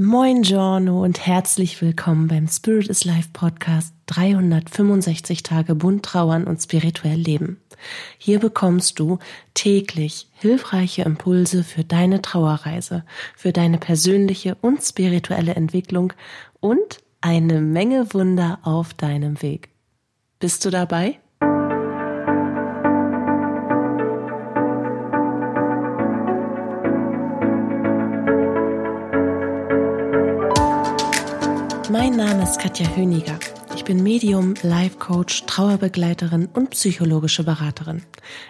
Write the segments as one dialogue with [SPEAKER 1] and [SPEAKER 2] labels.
[SPEAKER 1] Moin Giorno und herzlich willkommen beim Spirit is Life Podcast 365 Tage bunt trauern und spirituell leben. Hier bekommst du täglich hilfreiche Impulse für deine Trauerreise, für deine persönliche und spirituelle Entwicklung und eine Menge Wunder auf deinem Weg. Bist du dabei? Name ist Katja Höniger. Ich bin Medium, Life Coach, Trauerbegleiterin und psychologische Beraterin.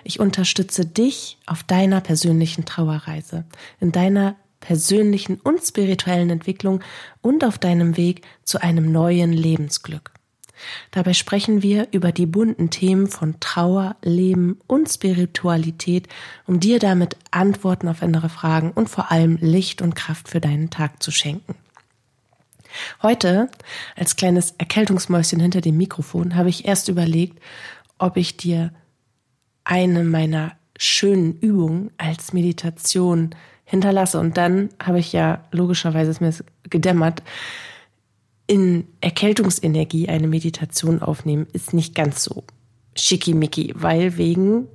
[SPEAKER 1] Ich unterstütze dich auf deiner persönlichen Trauerreise, in deiner persönlichen und spirituellen Entwicklung und auf deinem Weg zu einem neuen Lebensglück. Dabei sprechen wir über die bunten Themen von Trauer, Leben und Spiritualität, um dir damit Antworten auf innere Fragen und vor allem Licht und Kraft für deinen Tag zu schenken. Heute, als kleines Erkältungsmäuschen hinter dem Mikrofon, habe ich erst überlegt, ob ich dir eine meiner schönen Übungen als Meditation hinterlasse. Und dann habe ich ja, logischerweise ist mir gedämmert, in Erkältungsenergie eine Meditation aufnehmen, ist nicht ganz so schickimicki, weil wegen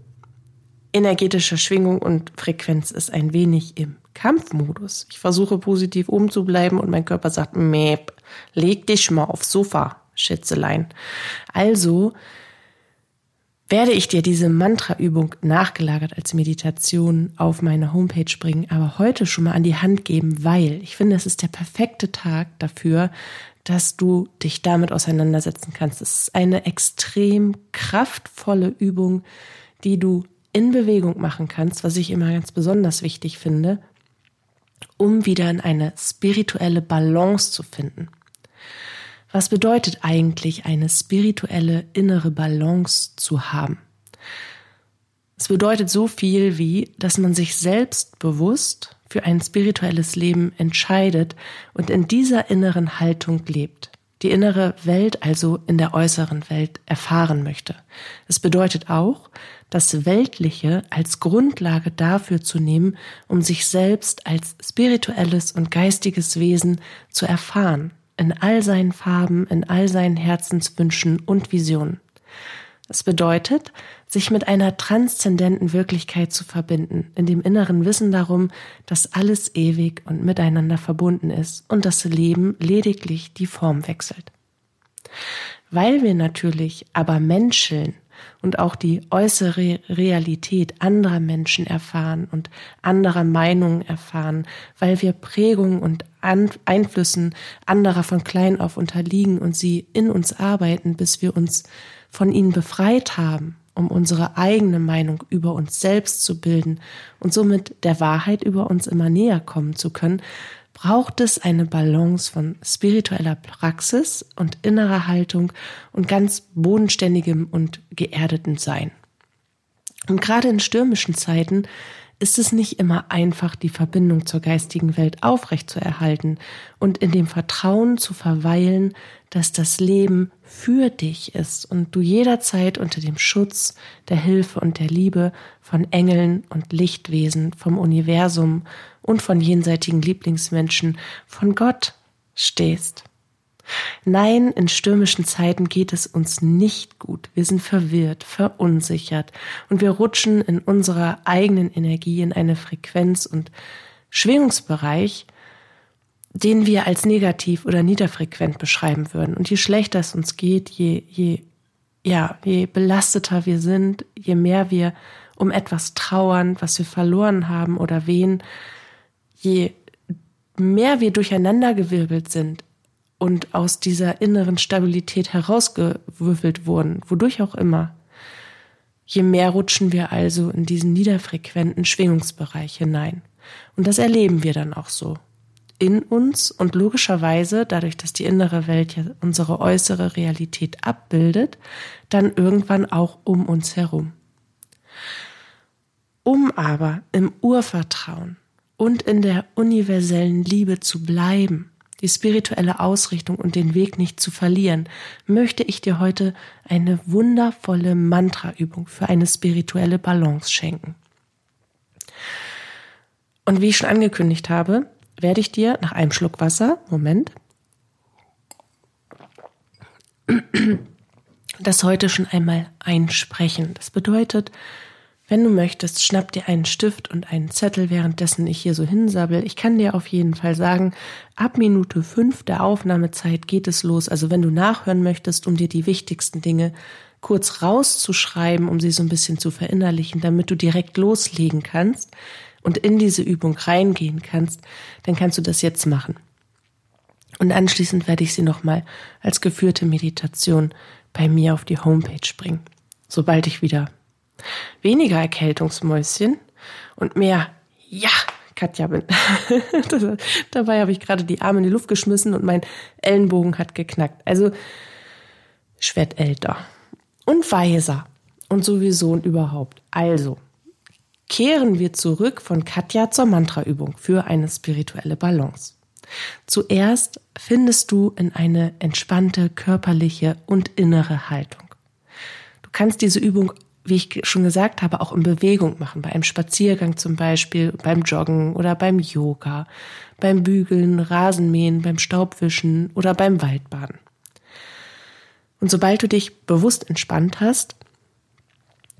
[SPEAKER 1] energetischer Schwingung und Frequenz ist ein wenig im Kampfmodus. Ich versuche positiv oben zu bleiben und mein Körper sagt, Mäp, leg dich mal aufs Sofa, Schätzelein. Also werde ich dir diese Mantra-Übung nachgelagert als Meditation auf meine Homepage bringen, aber heute schon mal an die Hand geben, weil ich finde, es ist der perfekte Tag dafür, dass du dich damit auseinandersetzen kannst. Es ist eine extrem kraftvolle Übung, die du in Bewegung machen kannst, was ich immer ganz besonders wichtig finde, um wieder in eine spirituelle Balance zu finden. Was bedeutet eigentlich eine spirituelle innere Balance zu haben? Es bedeutet so viel wie, dass man sich selbst bewusst für ein spirituelles Leben entscheidet und in dieser inneren Haltung lebt die innere Welt also in der äußeren Welt erfahren möchte. Es bedeutet auch, das Weltliche als Grundlage dafür zu nehmen, um sich selbst als spirituelles und geistiges Wesen zu erfahren, in all seinen Farben, in all seinen Herzenswünschen und Visionen. Es bedeutet, sich mit einer transzendenten Wirklichkeit zu verbinden, in dem inneren Wissen darum, dass alles ewig und miteinander verbunden ist und das Leben lediglich die Form wechselt. Weil wir natürlich aber Menschen und auch die äußere Realität anderer Menschen erfahren und anderer Meinungen erfahren, weil wir Prägungen und Einflüssen anderer von klein auf unterliegen und sie in uns arbeiten, bis wir uns von ihnen befreit haben, um unsere eigene Meinung über uns selbst zu bilden und somit der Wahrheit über uns immer näher kommen zu können, braucht es eine Balance von spiritueller Praxis und innerer Haltung und ganz bodenständigem und geerdeten Sein. Und gerade in stürmischen Zeiten ist es nicht immer einfach, die Verbindung zur geistigen Welt aufrechtzuerhalten und in dem Vertrauen zu verweilen, dass das Leben für dich ist und du jederzeit unter dem Schutz, der Hilfe und der Liebe von Engeln und Lichtwesen, vom Universum und von jenseitigen Lieblingsmenschen, von Gott stehst. Nein, in stürmischen Zeiten geht es uns nicht gut. Wir sind verwirrt, verunsichert und wir rutschen in unserer eigenen Energie in eine Frequenz und Schwingungsbereich, den wir als negativ oder niederfrequent beschreiben würden. Und je schlechter es uns geht, je, je, ja, je belasteter wir sind, je mehr wir um etwas trauern, was wir verloren haben oder wen, je mehr wir durcheinandergewirbelt sind und aus dieser inneren Stabilität herausgewürfelt wurden, wodurch auch immer, je mehr rutschen wir also in diesen niederfrequenten Schwingungsbereich hinein. Und das erleben wir dann auch so. In uns und logischerweise, dadurch, dass die innere Welt ja unsere äußere Realität abbildet, dann irgendwann auch um uns herum. Um aber im Urvertrauen und in der universellen Liebe zu bleiben, die spirituelle Ausrichtung und den Weg nicht zu verlieren, möchte ich dir heute eine wundervolle Mantraübung für eine spirituelle Balance schenken. Und wie ich schon angekündigt habe, werde ich dir nach einem Schluck Wasser, Moment, das heute schon einmal einsprechen. Das bedeutet, wenn du möchtest, schnapp dir einen Stift und einen Zettel, währenddessen ich hier so hinsabbel. Ich kann dir auf jeden Fall sagen, ab Minute fünf der Aufnahmezeit geht es los. Also wenn du nachhören möchtest, um dir die wichtigsten Dinge kurz rauszuschreiben, um sie so ein bisschen zu verinnerlichen, damit du direkt loslegen kannst und in diese Übung reingehen kannst, dann kannst du das jetzt machen. Und anschließend werde ich sie nochmal als geführte Meditation bei mir auf die Homepage bringen, sobald ich wieder weniger Erkältungsmäuschen und mehr Ja, Katja bin. Dabei habe ich gerade die Arme in die Luft geschmissen und mein Ellenbogen hat geknackt. Also ich werde älter und weiser und sowieso und überhaupt. Also kehren wir zurück von Katja zur Mantraübung für eine spirituelle Balance. Zuerst findest du in eine entspannte körperliche und innere Haltung. Du kannst diese Übung, wie ich schon gesagt habe, auch in Bewegung machen, bei einem Spaziergang zum Beispiel, beim Joggen oder beim Yoga, beim Bügeln, Rasenmähen, beim Staubwischen oder beim Waldbaden. Und sobald du dich bewusst entspannt hast,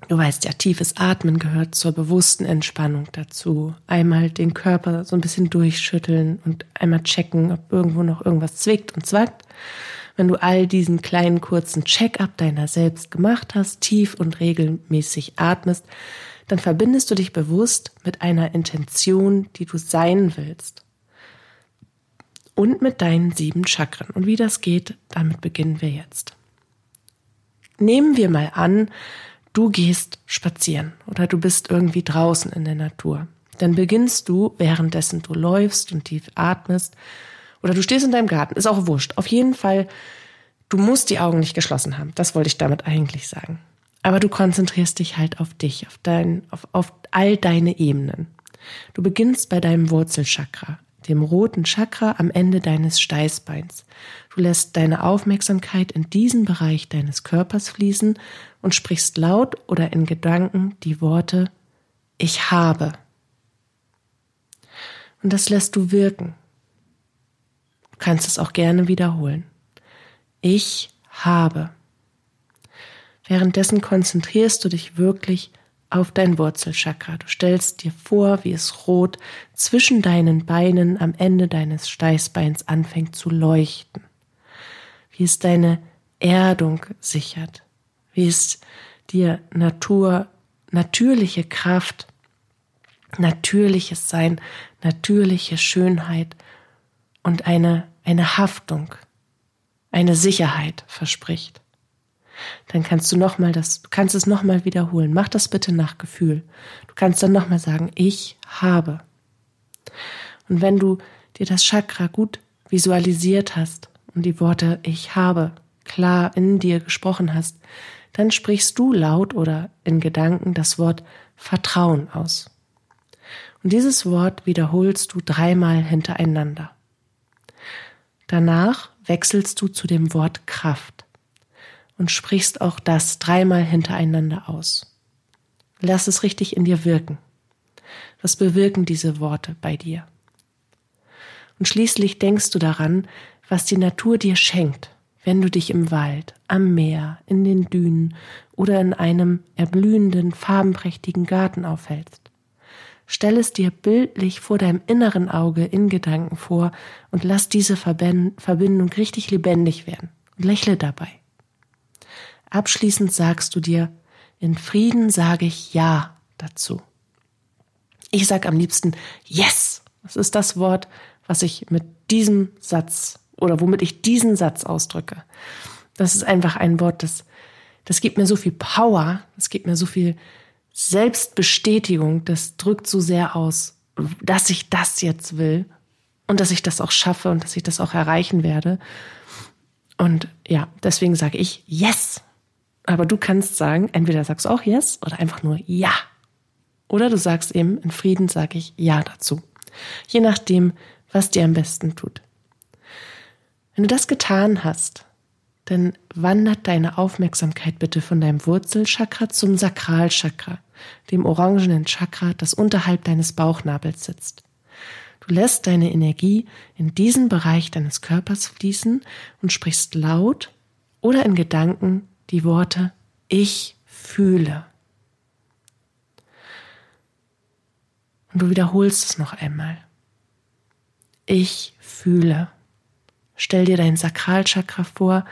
[SPEAKER 1] Du weißt ja, tiefes Atmen gehört zur bewussten Entspannung dazu. Einmal den Körper so ein bisschen durchschütteln und einmal checken, ob irgendwo noch irgendwas zwickt und zwackt. Wenn du all diesen kleinen kurzen Check-up deiner selbst gemacht hast, tief und regelmäßig atmest, dann verbindest du dich bewusst mit einer Intention, die du sein willst. Und mit deinen sieben Chakren. Und wie das geht, damit beginnen wir jetzt. Nehmen wir mal an, du gehst spazieren oder du bist irgendwie draußen in der Natur. Dann beginnst du, währenddessen du läufst und tief atmest, oder du stehst in deinem Garten, ist auch wurscht. Auf jeden Fall, du musst die Augen nicht geschlossen haben. Das wollte ich damit eigentlich sagen. Aber du konzentrierst dich halt auf dich, auf dein, auf, auf all deine Ebenen. Du beginnst bei deinem Wurzelchakra, dem roten Chakra am Ende deines Steißbeins. Du lässt deine Aufmerksamkeit in diesen Bereich deines Körpers fließen und sprichst laut oder in Gedanken die Worte Ich habe. Und das lässt du wirken. Kannst es auch gerne wiederholen. Ich habe. Währenddessen konzentrierst du dich wirklich auf dein Wurzelchakra. Du stellst dir vor, wie es rot zwischen deinen Beinen am Ende deines Steißbeins anfängt zu leuchten. Wie es deine Erdung sichert. Wie es dir Natur, natürliche Kraft, natürliches Sein, natürliche Schönheit und eine, eine Haftung, eine Sicherheit verspricht dann kannst du noch mal das, du kannst es noch mal wiederholen. Mach das bitte nach Gefühl. Du kannst dann noch mal sagen, ich habe. Und wenn du dir das Chakra gut visualisiert hast und die Worte ich habe klar in dir gesprochen hast, dann sprichst du laut oder in Gedanken das Wort Vertrauen aus. Und dieses Wort wiederholst du dreimal hintereinander. Danach wechselst du zu dem Wort Kraft und sprichst auch das dreimal hintereinander aus. Lass es richtig in dir wirken. Was bewirken diese Worte bei dir? Und schließlich denkst du daran, was die Natur dir schenkt, wenn du dich im Wald, am Meer, in den Dünen oder in einem erblühenden, farbenprächtigen Garten aufhältst. Stell es dir bildlich vor deinem inneren Auge in Gedanken vor und lass diese Verbindung richtig lebendig werden und lächle dabei. Abschließend sagst du dir, in Frieden sage ich Ja dazu. Ich sage am liebsten Yes. Das ist das Wort, was ich mit diesem Satz oder womit ich diesen Satz ausdrücke. Das ist einfach ein Wort, das, das gibt mir so viel Power, das gibt mir so viel Selbstbestätigung, das drückt so sehr aus, dass ich das jetzt will und dass ich das auch schaffe und dass ich das auch erreichen werde. Und ja, deswegen sage ich Yes. Aber du kannst sagen, entweder sagst du auch Yes oder einfach nur Ja. Oder du sagst eben, in Frieden sage ich Ja dazu. Je nachdem, was dir am besten tut. Wenn du das getan hast, dann wandert deine Aufmerksamkeit bitte von deinem Wurzelchakra zum Sakralchakra, dem orangenen Chakra, das unterhalb deines Bauchnabels sitzt. Du lässt deine Energie in diesen Bereich deines Körpers fließen und sprichst laut oder in Gedanken die Worte Ich fühle. Und du wiederholst es noch einmal. Ich fühle. Stell dir dein Sakralchakra vor,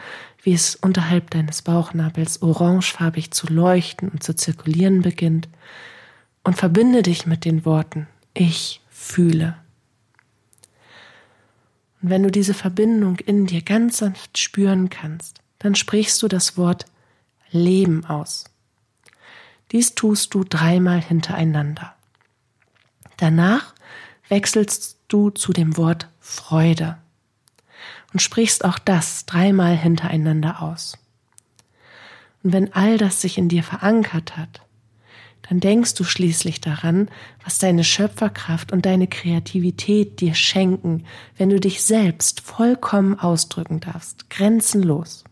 [SPEAKER 1] wie es unterhalb deines Bauchnabels orangefarbig zu leuchten und zu zirkulieren beginnt und verbinde dich mit den Worten Ich fühle. Und wenn du diese Verbindung in dir ganz sanft spüren kannst, dann sprichst du das Wort Leben aus. Dies tust du dreimal hintereinander. Danach wechselst du zu dem Wort Freude und sprichst auch das dreimal hintereinander aus. Und wenn all das sich in dir verankert hat, dann denkst du schließlich daran, was deine Schöpferkraft und deine Kreativität dir schenken, wenn du dich selbst vollkommen ausdrücken darfst, grenzenlos.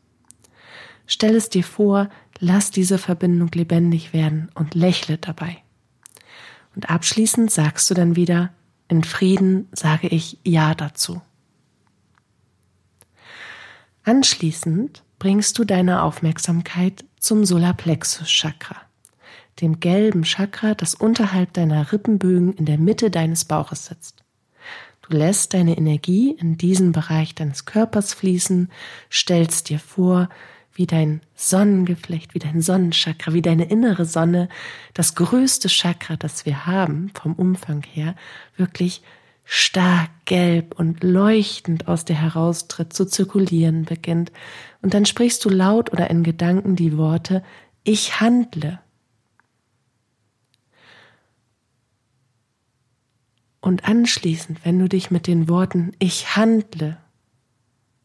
[SPEAKER 1] Stell es dir vor, lass diese Verbindung lebendig werden und lächle dabei. Und abschließend sagst du dann wieder, in Frieden sage ich Ja dazu. Anschließend bringst du deine Aufmerksamkeit zum Solarplexus Chakra, dem gelben Chakra, das unterhalb deiner Rippenbögen in der Mitte deines Bauches sitzt. Du lässt deine Energie in diesen Bereich deines Körpers fließen, stellst dir vor, wie dein Sonnengeflecht, wie dein Sonnenchakra, wie deine innere Sonne, das größte Chakra, das wir haben, vom Umfang her, wirklich stark gelb und leuchtend aus dir heraustritt, zu zirkulieren beginnt. Und dann sprichst du laut oder in Gedanken die Worte, ich handle. Und anschließend, wenn du dich mit den Worten ich handle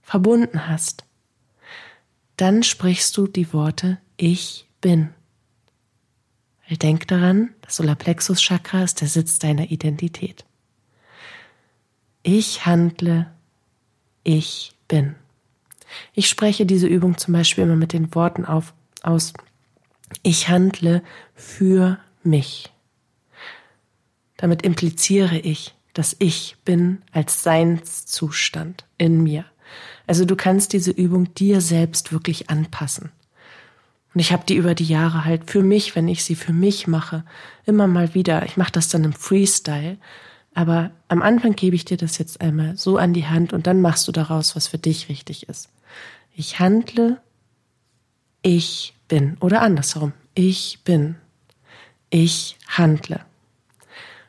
[SPEAKER 1] verbunden hast, dann sprichst du die Worte ich bin. Denk daran, das Solarplexus Chakra ist der Sitz deiner Identität. Ich handle, ich bin. Ich spreche diese Übung zum Beispiel immer mit den Worten auf, aus, ich handle für mich. Damit impliziere ich, dass ich bin als Seinszustand in mir. Also du kannst diese Übung dir selbst wirklich anpassen. Und ich habe die über die Jahre halt für mich, wenn ich sie für mich mache, immer mal wieder. Ich mache das dann im Freestyle, aber am Anfang gebe ich dir das jetzt einmal so an die Hand und dann machst du daraus, was für dich richtig ist. Ich handle, ich bin. Oder andersherum. Ich bin. Ich handle.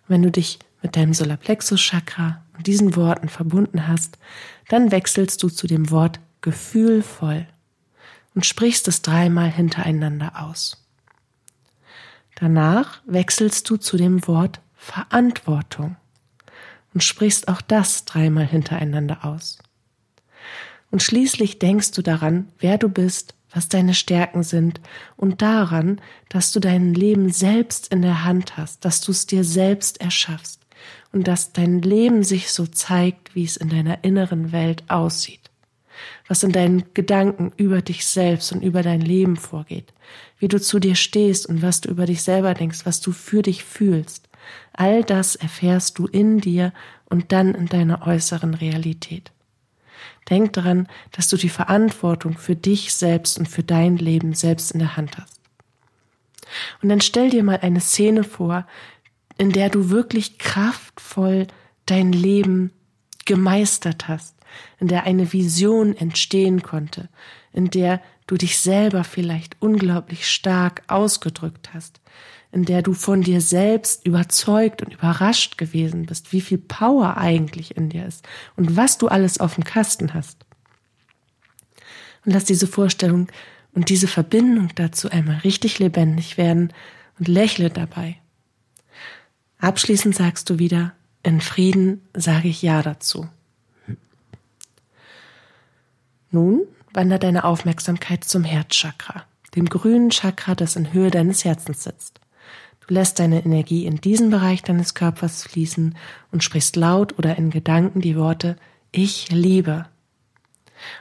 [SPEAKER 1] Wenn du dich mit deinem Solarplexus-Chakra und diesen Worten verbunden hast, dann wechselst du zu dem Wort gefühlvoll und sprichst es dreimal hintereinander aus. Danach wechselst du zu dem Wort Verantwortung und sprichst auch das dreimal hintereinander aus. Und schließlich denkst du daran, wer du bist, was deine Stärken sind und daran, dass du dein Leben selbst in der Hand hast, dass du es dir selbst erschaffst und dass dein Leben sich so zeigt, wie es in deiner inneren Welt aussieht, was in deinen Gedanken über dich selbst und über dein Leben vorgeht, wie du zu dir stehst und was du über dich selber denkst, was du für dich fühlst, All das erfährst du in dir und dann in deiner äußeren Realität. Denk daran, dass du die Verantwortung für dich selbst und für dein Leben selbst in der Hand hast. Und dann stell dir mal eine Szene vor, in der du wirklich kraftvoll dein Leben gemeistert hast, in der eine Vision entstehen konnte, in der du dich selber vielleicht unglaublich stark ausgedrückt hast, in der du von dir selbst überzeugt und überrascht gewesen bist, wie viel Power eigentlich in dir ist und was du alles auf dem Kasten hast. Und lass diese Vorstellung und diese Verbindung dazu einmal richtig lebendig werden und lächle dabei. Abschließend sagst du wieder, in Frieden sage ich Ja dazu. Nun wandert deine Aufmerksamkeit zum Herzchakra, dem grünen Chakra, das in Höhe deines Herzens sitzt. Du lässt deine Energie in diesen Bereich deines Körpers fließen und sprichst laut oder in Gedanken die Worte Ich liebe.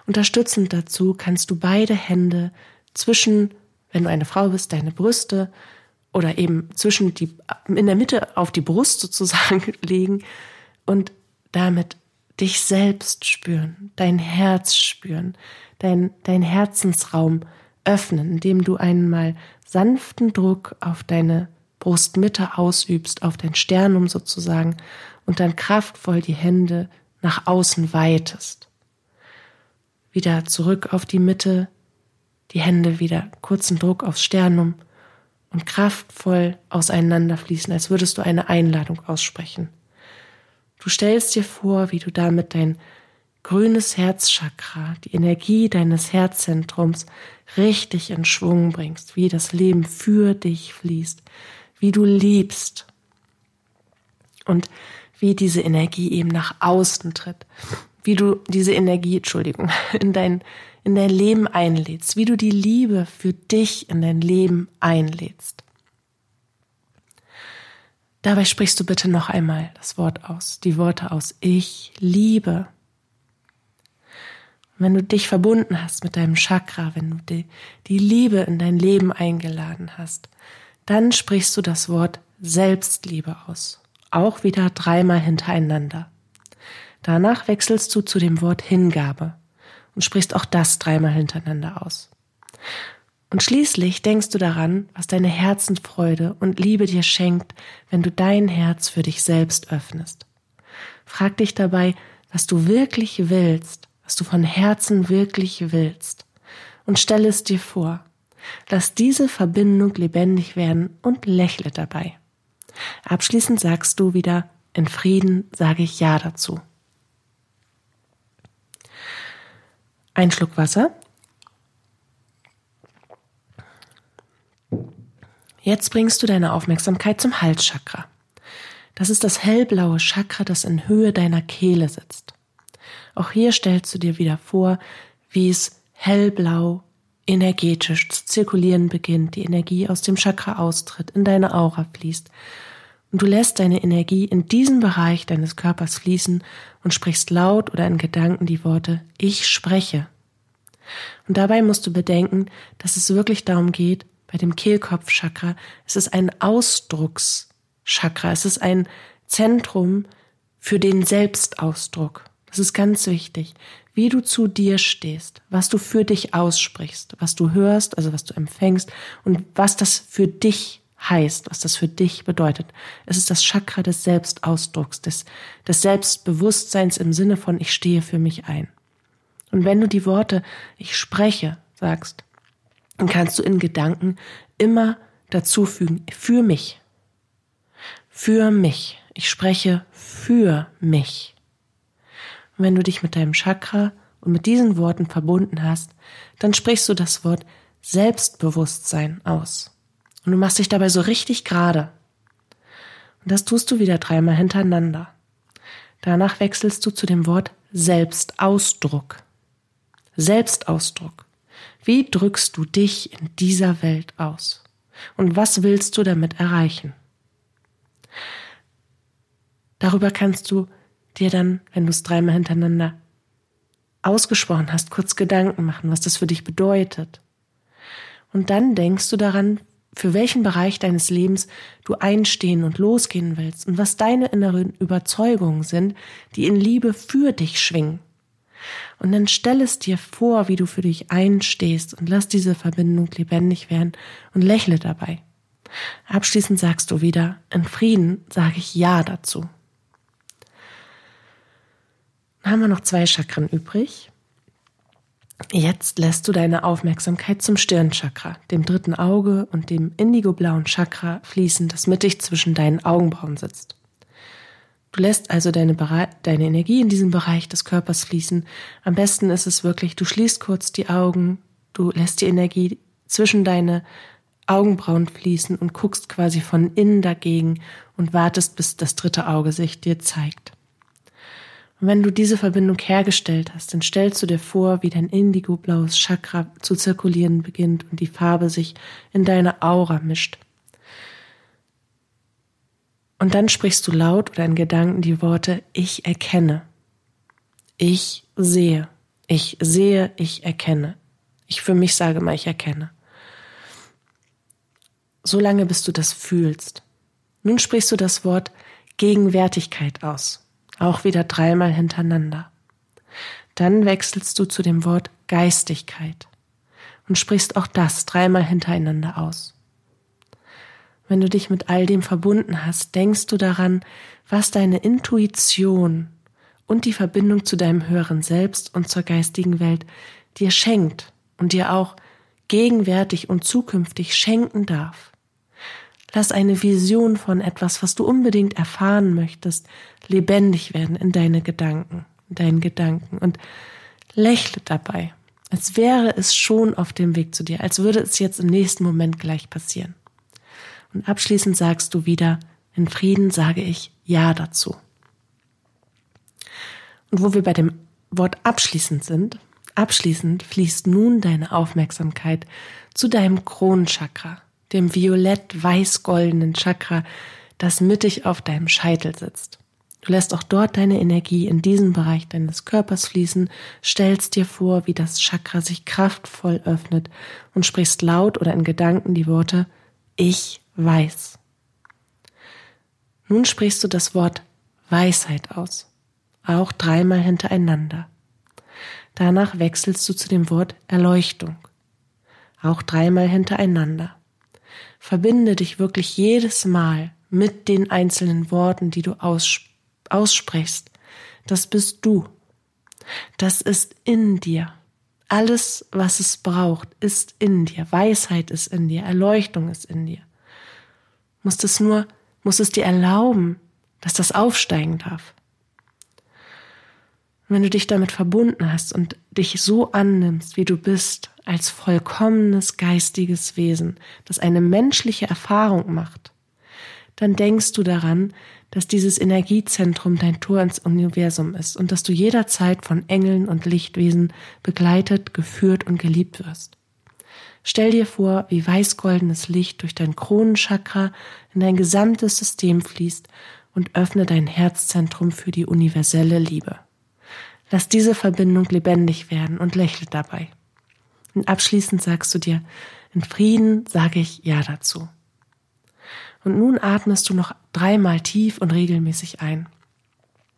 [SPEAKER 1] Unterstützend dazu kannst du beide Hände zwischen, wenn du eine Frau bist, deine Brüste oder eben zwischen die, in der Mitte auf die Brust sozusagen legen und damit dich selbst spüren, dein Herz spüren, dein, dein Herzensraum öffnen, indem du einmal sanften Druck auf deine Brustmitte ausübst, auf dein Sternum sozusagen, und dann kraftvoll die Hände nach außen weitest. Wieder zurück auf die Mitte, die Hände wieder kurzen Druck aufs Sternum und kraftvoll auseinanderfließen, als würdest du eine Einladung aussprechen. Du stellst dir vor, wie du damit dein grünes Herzchakra, die Energie deines Herzzentrums richtig in Schwung bringst, wie das Leben für dich fließt, wie du liebst und wie diese Energie eben nach außen tritt, wie du diese Energie, Entschuldigung, in dein, in dein Leben einlädst, wie du die Liebe für dich in dein Leben einlädst. Dabei sprichst du bitte noch einmal das Wort aus, die Worte aus. Ich liebe. wenn du dich verbunden hast mit deinem Chakra, wenn du die, die Liebe in dein Leben eingeladen hast, dann sprichst du das Wort Selbstliebe aus. Auch wieder dreimal hintereinander. Danach wechselst du zu dem Wort Hingabe und sprichst auch das dreimal hintereinander aus. Und schließlich denkst du daran, was deine Herzensfreude und Liebe dir schenkt, wenn du dein Herz für dich selbst öffnest. Frag dich dabei, was du wirklich willst, was du von Herzen wirklich willst, und stell es dir vor. Lass diese Verbindung lebendig werden und lächle dabei. Abschließend sagst du wieder, in Frieden sage ich Ja dazu. Ein Schluck Wasser Jetzt bringst du deine Aufmerksamkeit zum Halschakra. Das ist das hellblaue Chakra, das in Höhe deiner Kehle sitzt. Auch hier stellst du dir wieder vor, wie es hellblau energetisch zu zirkulieren beginnt, die Energie aus dem Chakra austritt, in deine Aura fließt. Und du lässt deine Energie in diesen Bereich deines Körpers fließen und sprichst laut oder in Gedanken die Worte Ich spreche. Und dabei musst du bedenken, dass es wirklich darum geht, bei dem Kehlkopfchakra, es ist ein Ausdruckschakra, es ist ein Zentrum für den Selbstausdruck. Das ist ganz wichtig, wie du zu dir stehst, was du für dich aussprichst, was du hörst, also was du empfängst und was das für dich heißt, was das für dich bedeutet. Es ist das Chakra des Selbstausdrucks, des, des Selbstbewusstseins im Sinne von ich stehe für mich ein. Und wenn du die Worte ich spreche sagst, dann kannst du in Gedanken immer dazufügen, für mich. Für mich. Ich spreche für mich. Und wenn du dich mit deinem Chakra und mit diesen Worten verbunden hast, dann sprichst du das Wort Selbstbewusstsein aus. Und du machst dich dabei so richtig gerade. Und das tust du wieder dreimal hintereinander. Danach wechselst du zu dem Wort Selbstausdruck. Selbstausdruck. Wie drückst du dich in dieser Welt aus? Und was willst du damit erreichen? Darüber kannst du dir dann, wenn du es dreimal hintereinander ausgesprochen hast, kurz Gedanken machen, was das für dich bedeutet. Und dann denkst du daran, für welchen Bereich deines Lebens du einstehen und losgehen willst und was deine inneren Überzeugungen sind, die in Liebe für dich schwingen. Und dann stell es dir vor, wie du für dich einstehst und lass diese Verbindung lebendig werden und lächle dabei. Abschließend sagst du wieder, in Frieden sage ich Ja dazu. Dann haben wir noch zwei Chakren übrig. Jetzt lässt du deine Aufmerksamkeit zum Stirnchakra, dem dritten Auge und dem indigoblauen Chakra fließen, das mittig zwischen deinen Augenbrauen sitzt. Du lässt also deine, deine Energie in diesem Bereich des Körpers fließen. Am besten ist es wirklich, du schließt kurz die Augen, du lässt die Energie zwischen deine Augenbrauen fließen und guckst quasi von innen dagegen und wartest, bis das dritte Auge sich dir zeigt. Und wenn du diese Verbindung hergestellt hast, dann stellst du dir vor, wie dein indigo-blaues Chakra zu zirkulieren beginnt und die Farbe sich in deine Aura mischt. Und dann sprichst du laut oder in Gedanken die Worte Ich erkenne. Ich sehe. Ich sehe, ich erkenne. Ich für mich sage mal, ich erkenne. So lange, bis du das fühlst. Nun sprichst du das Wort Gegenwärtigkeit aus. Auch wieder dreimal hintereinander. Dann wechselst du zu dem Wort Geistigkeit und sprichst auch das dreimal hintereinander aus. Wenn du dich mit all dem verbunden hast, denkst du daran, was deine Intuition und die Verbindung zu deinem höheren Selbst und zur geistigen Welt dir schenkt und dir auch gegenwärtig und zukünftig schenken darf. Lass eine Vision von etwas, was du unbedingt erfahren möchtest, lebendig werden in deine Gedanken, in deinen Gedanken und lächle dabei, als wäre es schon auf dem Weg zu dir, als würde es jetzt im nächsten Moment gleich passieren. Und abschließend sagst du wieder, in Frieden sage ich Ja dazu. Und wo wir bei dem Wort abschließend sind, abschließend fließt nun deine Aufmerksamkeit zu deinem Kronenchakra, dem violett-weiß-goldenen Chakra, das mittig auf deinem Scheitel sitzt. Du lässt auch dort deine Energie in diesen Bereich deines Körpers fließen, stellst dir vor, wie das Chakra sich kraftvoll öffnet und sprichst laut oder in Gedanken die Worte Ich weiß. Nun sprichst du das Wort Weisheit aus, auch dreimal hintereinander. Danach wechselst du zu dem Wort Erleuchtung, auch dreimal hintereinander. Verbinde dich wirklich jedes Mal mit den einzelnen Worten, die du aussprichst. Das bist du. Das ist in dir. Alles, was es braucht, ist in dir. Weisheit ist in dir. Erleuchtung ist in dir. Musst es nur muss es dir erlauben, dass das aufsteigen darf. Und wenn du dich damit verbunden hast und dich so annimmst, wie du bist, als vollkommenes geistiges Wesen, das eine menschliche Erfahrung macht, dann denkst du daran, dass dieses Energiezentrum dein Tor ins Universum ist und dass du jederzeit von Engeln und Lichtwesen begleitet, geführt und geliebt wirst. Stell dir vor, wie weißgoldenes Licht durch dein Kronenchakra in dein gesamtes System fließt und öffne dein Herzzentrum für die universelle Liebe. Lass diese Verbindung lebendig werden und lächle dabei. Und abschließend sagst du dir, in Frieden sage ich Ja dazu. Und nun atmest du noch dreimal tief und regelmäßig ein.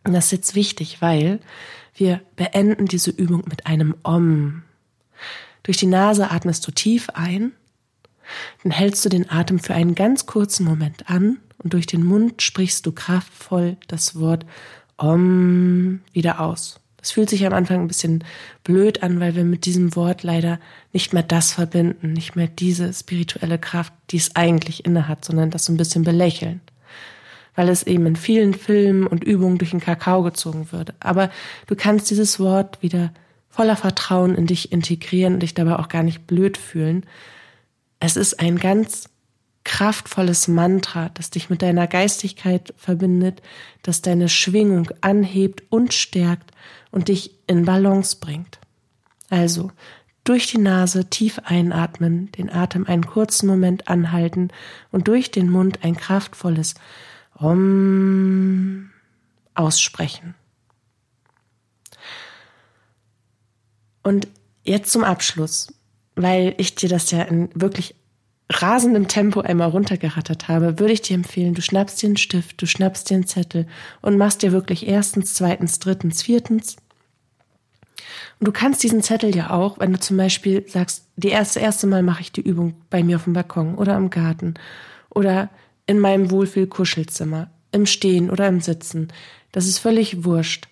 [SPEAKER 1] Und das ist jetzt wichtig, weil wir beenden diese Übung mit einem Om. Durch die Nase atmest du tief ein, dann hältst du den Atem für einen ganz kurzen Moment an und durch den Mund sprichst du kraftvoll das Wort Om wieder aus. Das fühlt sich am Anfang ein bisschen blöd an, weil wir mit diesem Wort leider nicht mehr das verbinden, nicht mehr diese spirituelle Kraft, die es eigentlich innehat, sondern das so ein bisschen belächeln. Weil es eben in vielen Filmen und Übungen durch den Kakao gezogen würde. Aber du kannst dieses Wort wieder voller Vertrauen in dich integrieren und dich dabei auch gar nicht blöd fühlen. Es ist ein ganz kraftvolles Mantra, das dich mit deiner Geistigkeit verbindet, das deine Schwingung anhebt und stärkt und dich in Balance bringt. Also durch die Nase tief einatmen, den Atem einen kurzen Moment anhalten und durch den Mund ein kraftvolles Om aussprechen. Und jetzt zum Abschluss, weil ich dir das ja in wirklich rasendem Tempo einmal runtergerattert habe, würde ich dir empfehlen, du schnappst dir einen Stift, du schnappst dir einen Zettel und machst dir wirklich erstens, zweitens, drittens, viertens. Und du kannst diesen Zettel ja auch, wenn du zum Beispiel sagst, die erste, erste Mal mache ich die Übung bei mir auf dem Balkon oder im Garten oder in meinem Wohlfühl-Kuschelzimmer, im Stehen oder im Sitzen. Das ist völlig wurscht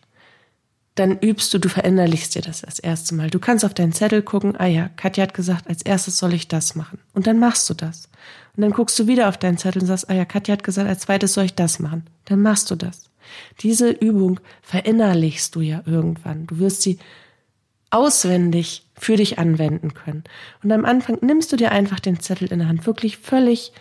[SPEAKER 1] dann übst du, du verinnerlichst dir das das erste Mal. Du kannst auf deinen Zettel gucken, ah ja, Katja hat gesagt, als erstes soll ich das machen. Und dann machst du das. Und dann guckst du wieder auf deinen Zettel und sagst, ah ja, Katja hat gesagt, als zweites soll ich das machen. Dann machst du das. Diese Übung verinnerlichst du ja irgendwann. Du wirst sie auswendig für dich anwenden können. Und am Anfang nimmst du dir einfach den Zettel in der Hand, wirklich völlig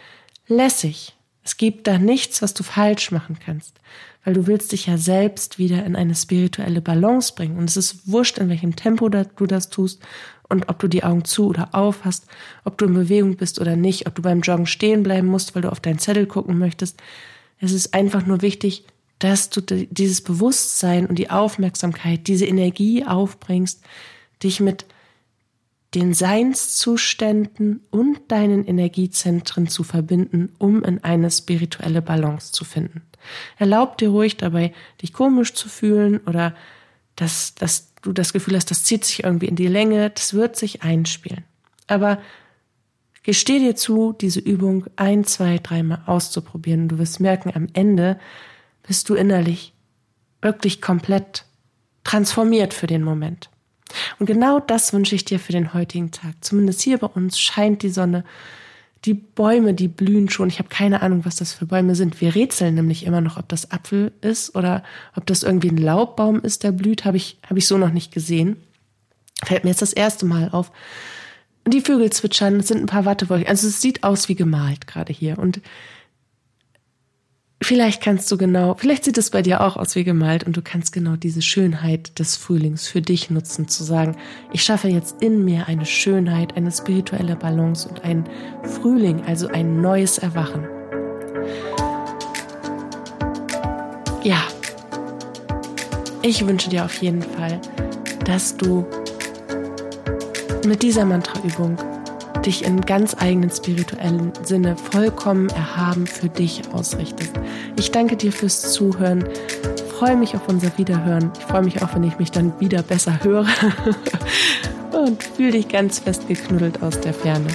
[SPEAKER 1] lässig. Es gibt da nichts, was du falsch machen kannst weil du willst dich ja selbst wieder in eine spirituelle Balance bringen. Und es ist wurscht, in welchem Tempo du das tust und ob du die Augen zu oder auf hast, ob du in Bewegung bist oder nicht, ob du beim Joggen stehen bleiben musst, weil du auf deinen Zettel gucken möchtest. Es ist einfach nur wichtig, dass du dieses Bewusstsein und die Aufmerksamkeit, diese Energie aufbringst, dich mit den Seinszuständen und deinen Energiezentren zu verbinden, um in eine spirituelle Balance zu finden. Erlaub dir ruhig dabei, dich komisch zu fühlen oder dass, dass du das Gefühl hast, das zieht sich irgendwie in die Länge. Das wird sich einspielen. Aber gesteh dir zu, diese Übung ein, zwei, dreimal auszuprobieren. Du wirst merken, am Ende bist du innerlich wirklich komplett transformiert für den Moment. Und genau das wünsche ich dir für den heutigen Tag. Zumindest hier bei uns scheint die Sonne die Bäume, die blühen schon. Ich habe keine Ahnung, was das für Bäume sind. Wir rätseln nämlich immer noch, ob das Apfel ist oder ob das irgendwie ein Laubbaum ist, der blüht. Habe ich, hab ich so noch nicht gesehen. Fällt mir jetzt das erste Mal auf. Die Vögel zwitschern, es sind ein paar Wattewolken. Also es sieht aus wie gemalt gerade hier. Und Vielleicht kannst du genau, vielleicht sieht es bei dir auch aus wie gemalt und du kannst genau diese Schönheit des Frühlings für dich nutzen, zu sagen, ich schaffe jetzt in mir eine Schönheit, eine spirituelle Balance und ein Frühling, also ein neues Erwachen. Ja, ich wünsche dir auf jeden Fall, dass du mit dieser Mantraübung dich in ganz eigenen spirituellen Sinne vollkommen erhaben für dich ausrichtest. Ich danke dir fürs Zuhören. Freue mich auf unser Wiederhören. Ich freue mich auch, wenn ich mich dann wieder besser höre. Und fühle dich ganz fest geknuddelt aus der Ferne.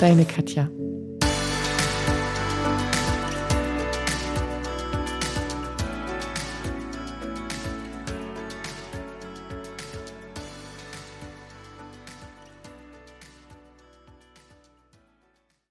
[SPEAKER 1] Deine Katja.